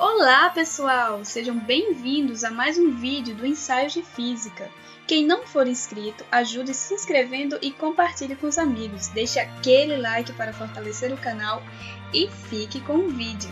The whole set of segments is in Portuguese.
Olá, pessoal! Sejam bem-vindos a mais um vídeo do Ensaio de Física. Quem não for inscrito, ajude se inscrevendo e compartilhe com os amigos. Deixe aquele like para fortalecer o canal e fique com o vídeo.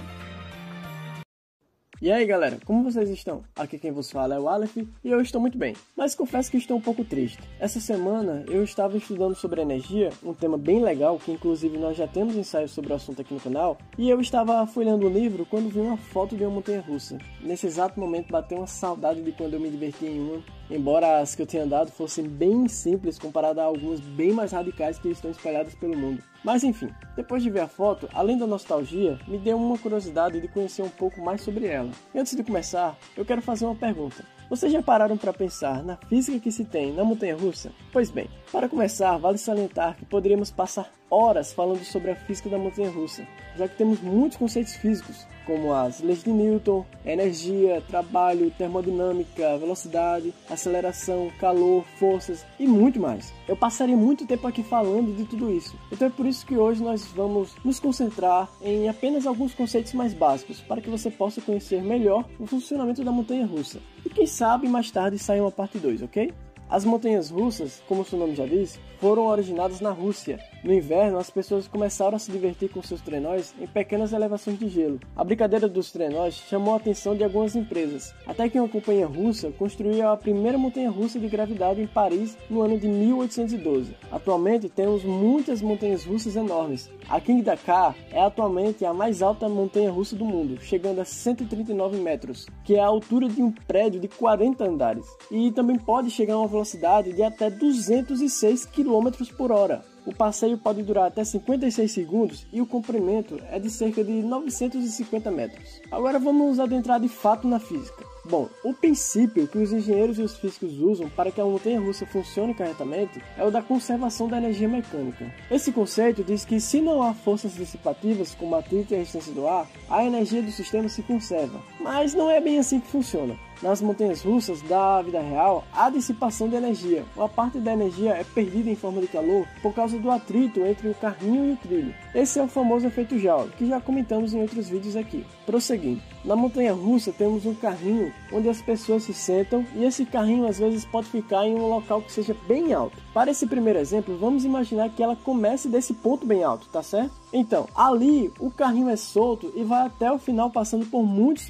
E aí galera, como vocês estão? Aqui quem vos fala é o Aleph e eu estou muito bem, mas confesso que estou um pouco triste. Essa semana eu estava estudando sobre energia, um tema bem legal que inclusive nós já temos ensaios sobre o assunto aqui no canal, e eu estava folhando o livro quando vi uma foto de uma montanha russa. Nesse exato momento bateu uma saudade de quando eu me diverti em uma embora as que eu tenha andado fossem bem simples comparado a algumas bem mais radicais que estão espalhadas pelo mundo. Mas enfim, depois de ver a foto, além da nostalgia, me deu uma curiosidade de conhecer um pouco mais sobre ela. E antes de começar, eu quero fazer uma pergunta. Vocês já pararam para pensar na física que se tem na montanha russa? Pois bem, para começar, vale salientar que poderíamos passar horas falando sobre a física da montanha russa, já que temos muitos conceitos físicos, como as leis de Newton, energia, trabalho, termodinâmica, velocidade, aceleração, calor, forças e muito mais. Eu passaria muito tempo aqui falando de tudo isso. Então é por isso que hoje nós vamos nos concentrar em apenas alguns conceitos mais básicos para que você possa conhecer melhor o funcionamento da montanha russa. E quem sabe mais tarde saia uma parte 2, ok? As montanhas russas, como seu nome já diz, foram originadas na Rússia. No inverno, as pessoas começaram a se divertir com seus trenóis em pequenas elevações de gelo. A brincadeira dos trenóis chamou a atenção de algumas empresas, até que uma companhia russa construiu a primeira montanha russa de gravidade em Paris no ano de 1812. Atualmente temos muitas montanhas russas enormes. A King Dakar é atualmente a mais alta montanha russa do mundo, chegando a 139 metros, que é a altura de um prédio de 40 andares, e também pode chegar a uma velocidade de até 206 km por hora. O passeio pode durar até 56 segundos e o comprimento é de cerca de 950 metros. Agora vamos adentrar de fato na física. Bom, o princípio que os engenheiros e os físicos usam para que a montanha-russa funcione corretamente é o da conservação da energia mecânica. Esse conceito diz que se não há forças dissipativas como a atrito e a resistência do ar, a energia do sistema se conserva. Mas não é bem assim que funciona. Nas montanhas russas da vida real, há dissipação de energia. Uma parte da energia é perdida em forma de calor por causa do atrito entre o carrinho e o trilho. Esse é o famoso efeito Joule, que já comentamos em outros vídeos aqui. Prosseguindo. Na montanha russa temos um carrinho onde as pessoas se sentam e esse carrinho às vezes pode ficar em um local que seja bem alto. Para esse primeiro exemplo, vamos imaginar que ela comece desse ponto bem alto, tá certo? Então, ali o carrinho é solto e vai até o final passando por muitos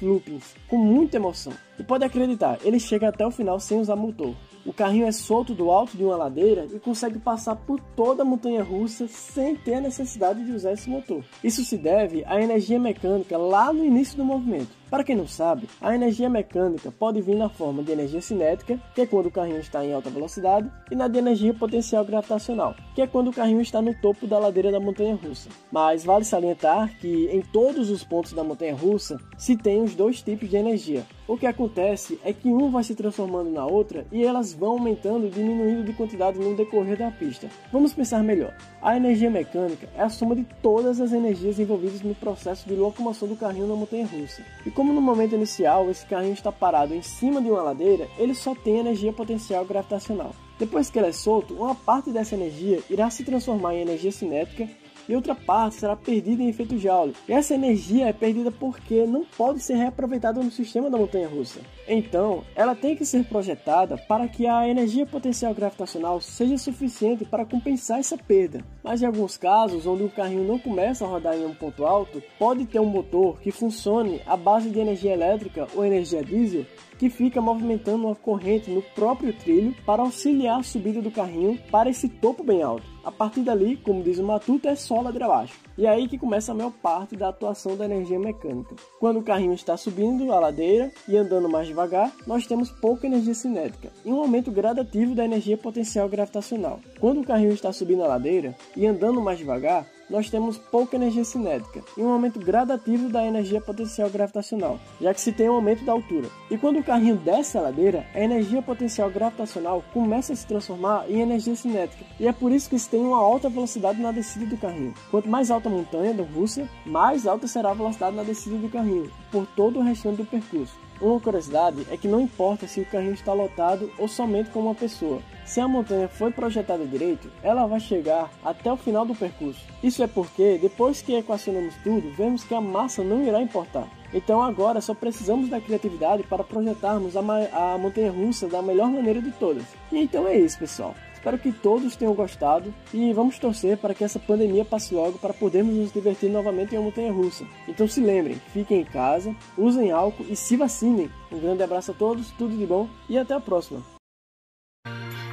com muita emoção. E pode acreditar, ele chega até o final sem usar motor. O carrinho é solto do alto de uma ladeira e consegue passar por toda a montanha russa sem ter a necessidade de usar esse motor. Isso se deve à energia mecânica lá no início do movimento. Para quem não sabe, a energia mecânica pode vir na forma de energia cinética, que é quando o carrinho está em alta velocidade, e na de energia potencial gravitacional, que é quando o carrinho está no topo da ladeira da montanha russa. Mas vale salientar que em todos os pontos da montanha russa se tem os dois tipos de energia. O que acontece é que um vai se transformando na outra e elas vão aumentando e diminuindo de quantidade no decorrer da pista. Vamos pensar melhor. A energia mecânica é a soma de todas as energias envolvidas no processo de locomoção do carrinho na montanha russa. E como no momento inicial esse carrinho está parado em cima de uma ladeira, ele só tem energia potencial gravitacional. Depois que ele é solto, uma parte dessa energia irá se transformar em energia cinética e outra parte será perdida em efeito Joule. E essa energia é perdida porque não pode ser reaproveitada no sistema da montanha russa. Então, ela tem que ser projetada para que a energia potencial gravitacional seja suficiente para compensar essa perda. Mas em alguns casos, onde o carrinho não começa a rodar em um ponto alto, pode ter um motor que funcione à base de energia elétrica ou energia diesel que fica movimentando uma corrente no próprio trilho para auxiliar a subida do carrinho para esse topo bem alto. A partir dali, como diz o Matuto, é só ladeira abaixo. E é aí que começa a maior parte da atuação da energia mecânica. Quando o carrinho está subindo a ladeira e andando mais devagar, nós temos pouca energia cinética e um aumento gradativo da energia potencial gravitacional. Quando o carrinho está subindo a ladeira e andando mais devagar, nós temos pouca energia cinética e um aumento gradativo da energia potencial gravitacional, já que se tem um aumento da altura. E quando o carrinho desce a ladeira, a energia potencial gravitacional começa a se transformar em energia cinética, e é por isso que se tem uma alta velocidade na descida do carrinho. Quanto mais alta a montanha da Rússia, mais alta será a velocidade na descida do carrinho, por todo o restante do percurso. Uma curiosidade é que não importa se o carrinho está lotado ou somente com uma pessoa. Se a montanha foi projetada direito, ela vai chegar até o final do percurso. Isso é porque, depois que equacionamos tudo, vemos que a massa não irá importar. Então agora só precisamos da criatividade para projetarmos a, a montanha russa da melhor maneira de todas. E então é isso, pessoal. Espero que todos tenham gostado e vamos torcer para que essa pandemia passe logo para podermos nos divertir novamente em uma montanha russa. Então se lembrem, fiquem em casa, usem álcool e se vacinem. Um grande abraço a todos, tudo de bom e até a próxima.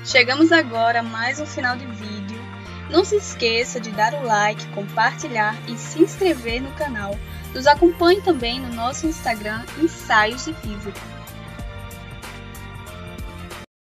Chegamos agora a mais um final de vídeo. Não se esqueça de dar o like, compartilhar e se inscrever no canal. Nos acompanhe também no nosso Instagram Ensaios de Física.